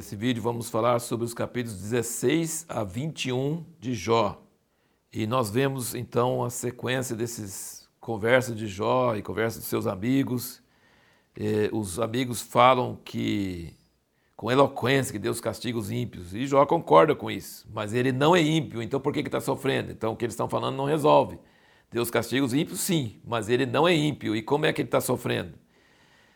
vídeo vamos falar sobre os capítulos 16 a 21 de Jó. E nós vemos então a sequência desses conversas de Jó e conversas dos seus amigos. Os amigos falam que, com eloquência, que Deus castiga os ímpios. E Jó concorda com isso, mas ele não é ímpio, então por que está sofrendo? Então o que eles estão falando não resolve. Deus castiga os ímpios, sim, mas ele não é ímpio. E como é que ele está sofrendo?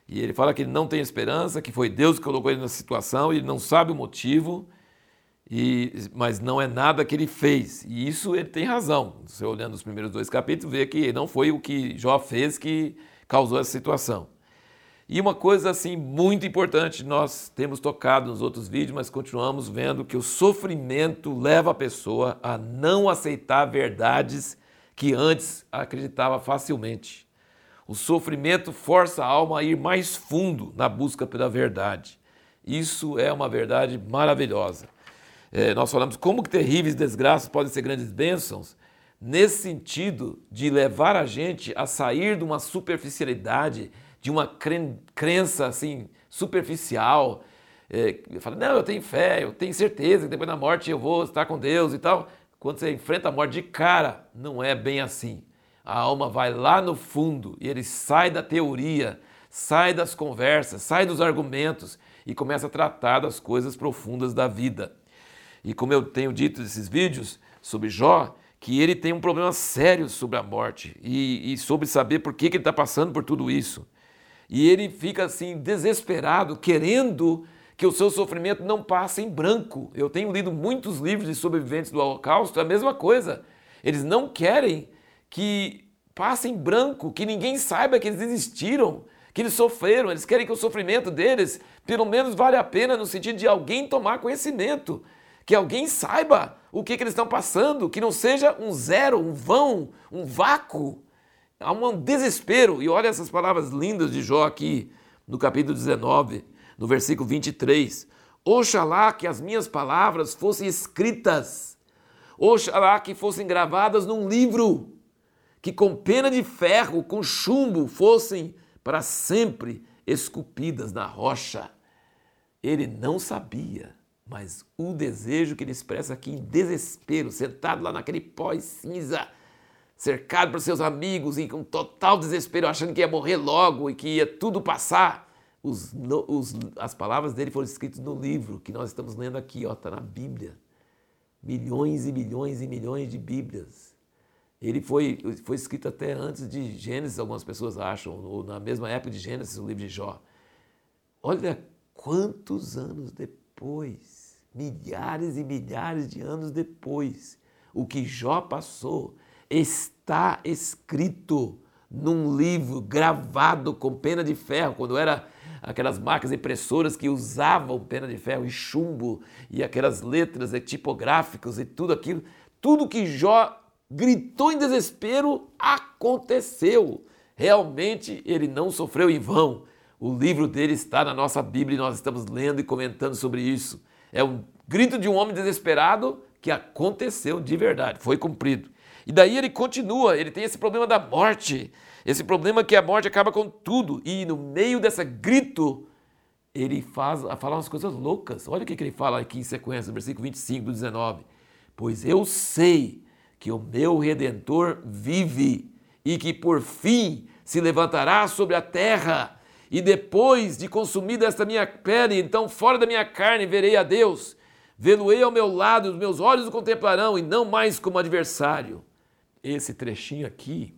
E ele fala que ele não tem esperança, que foi Deus que colocou ele nessa situação, e ele não sabe o motivo, e, mas não é nada que ele fez. E isso ele tem razão. Você olhando os primeiros dois capítulos, vê que não foi o que Jó fez que causou essa situação. E uma coisa assim muito importante, nós temos tocado nos outros vídeos, mas continuamos vendo que o sofrimento leva a pessoa a não aceitar verdades que antes acreditava facilmente. O sofrimento força a alma a ir mais fundo na busca pela verdade. Isso é uma verdade maravilhosa. É, nós falamos como que terríveis desgraças podem ser grandes bênçãos, nesse sentido de levar a gente a sair de uma superficialidade, de uma crença assim superficial. É, fala, não, eu tenho fé, eu tenho certeza que depois da morte eu vou estar com Deus e tal. Quando você enfrenta a morte de cara, não é bem assim a alma vai lá no fundo e ele sai da teoria, sai das conversas, sai dos argumentos e começa a tratar das coisas profundas da vida. E como eu tenho dito nesses vídeos sobre Jó, que ele tem um problema sério sobre a morte e, e sobre saber por que, que ele está passando por tudo isso. E ele fica assim desesperado, querendo que o seu sofrimento não passe em branco. Eu tenho lido muitos livros de sobreviventes do Holocausto, é a mesma coisa. Eles não querem que passe em branco, que ninguém saiba que eles existiram, que eles sofreram. Eles querem que o sofrimento deles, pelo menos, vale a pena no sentido de alguém tomar conhecimento, que alguém saiba o que, que eles estão passando, que não seja um zero, um vão, um vácuo. Há um desespero. E olha essas palavras lindas de Jó aqui no capítulo 19, no versículo 23. Oxalá que as minhas palavras fossem escritas, oxalá que fossem gravadas num livro que com pena de ferro, com chumbo, fossem para sempre esculpidas na rocha. Ele não sabia, mas o desejo que ele expressa aqui em desespero, sentado lá naquele pós-cinza, cercado por seus amigos e com total desespero, achando que ia morrer logo e que ia tudo passar. Os, os, as palavras dele foram escritas no livro que nós estamos lendo aqui, está na Bíblia. Milhões e milhões e milhões de Bíblias. Ele foi, foi escrito até antes de Gênesis, algumas pessoas acham, ou na mesma época de Gênesis, o livro de Jó. Olha quantos anos depois, milhares e milhares de anos depois, o que Jó passou está escrito num livro gravado com pena de ferro, quando era aquelas máquinas impressoras que usavam pena de ferro e chumbo e aquelas letras tipográficas e tudo aquilo, tudo que Jó gritou em desespero, aconteceu. Realmente ele não sofreu em vão. O livro dele está na nossa Bíblia e nós estamos lendo e comentando sobre isso. É um grito de um homem desesperado que aconteceu de verdade, foi cumprido. E daí ele continua, ele tem esse problema da morte, esse problema que a morte acaba com tudo. E no meio dessa grito, ele faz, fala umas coisas loucas. Olha o que ele fala aqui em sequência, versículo 25 do 19. Pois eu sei que o meu redentor vive e que por fim se levantará sobre a terra. E depois de consumida esta minha pele, então fora da minha carne verei a Deus. Vê-lo-ei ao meu lado, os meus olhos o contemplarão, e não mais como adversário. Esse trechinho aqui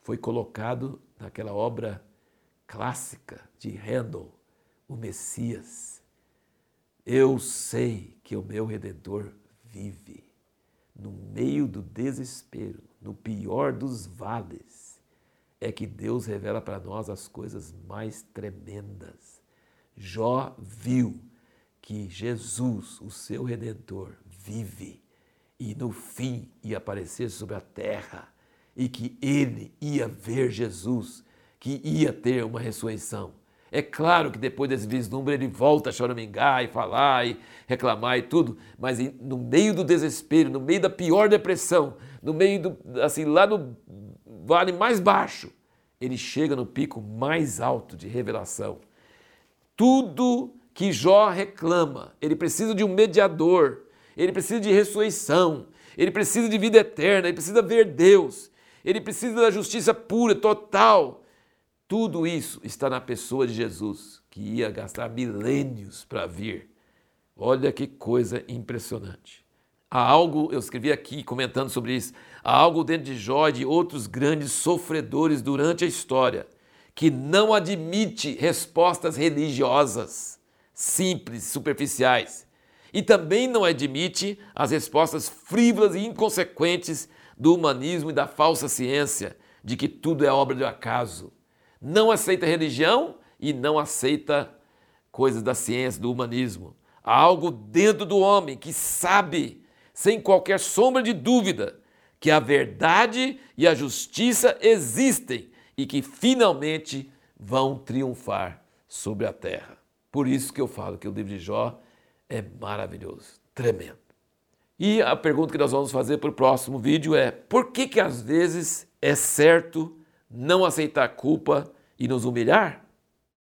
foi colocado naquela obra clássica de Handel, O Messias. Eu sei que o meu Redentor vive no meio do desespero, no pior dos vales, é que Deus revela para nós as coisas mais tremendas. Jó viu que Jesus, o seu redentor, vive e no fim ia aparecer sobre a terra e que ele ia ver Jesus, que ia ter uma ressurreição. É claro que depois desse vislumbre ele volta a choramingar e falar e reclamar e tudo, mas no meio do desespero, no meio da pior depressão, no meio do, assim, lá no vale mais baixo, ele chega no pico mais alto de revelação. Tudo que Jó reclama. Ele precisa de um mediador, ele precisa de ressurreição, ele precisa de vida eterna, ele precisa ver Deus, ele precisa da justiça pura, total. Tudo isso está na pessoa de Jesus, que ia gastar milênios para vir. Olha que coisa impressionante. Há algo, eu escrevi aqui comentando sobre isso, há algo dentro de Jó e de outros grandes sofredores durante a história que não admite respostas religiosas simples, superficiais. E também não admite as respostas frívolas e inconsequentes do humanismo e da falsa ciência, de que tudo é obra de acaso. Não aceita religião e não aceita coisas da ciência, do humanismo. Há algo dentro do homem que sabe, sem qualquer sombra de dúvida, que a verdade e a justiça existem e que finalmente vão triunfar sobre a terra. Por isso que eu falo que o livro de Jó é maravilhoso, tremendo. E a pergunta que nós vamos fazer para o próximo vídeo é: por que que às vezes é certo não aceitar culpa e nos humilhar?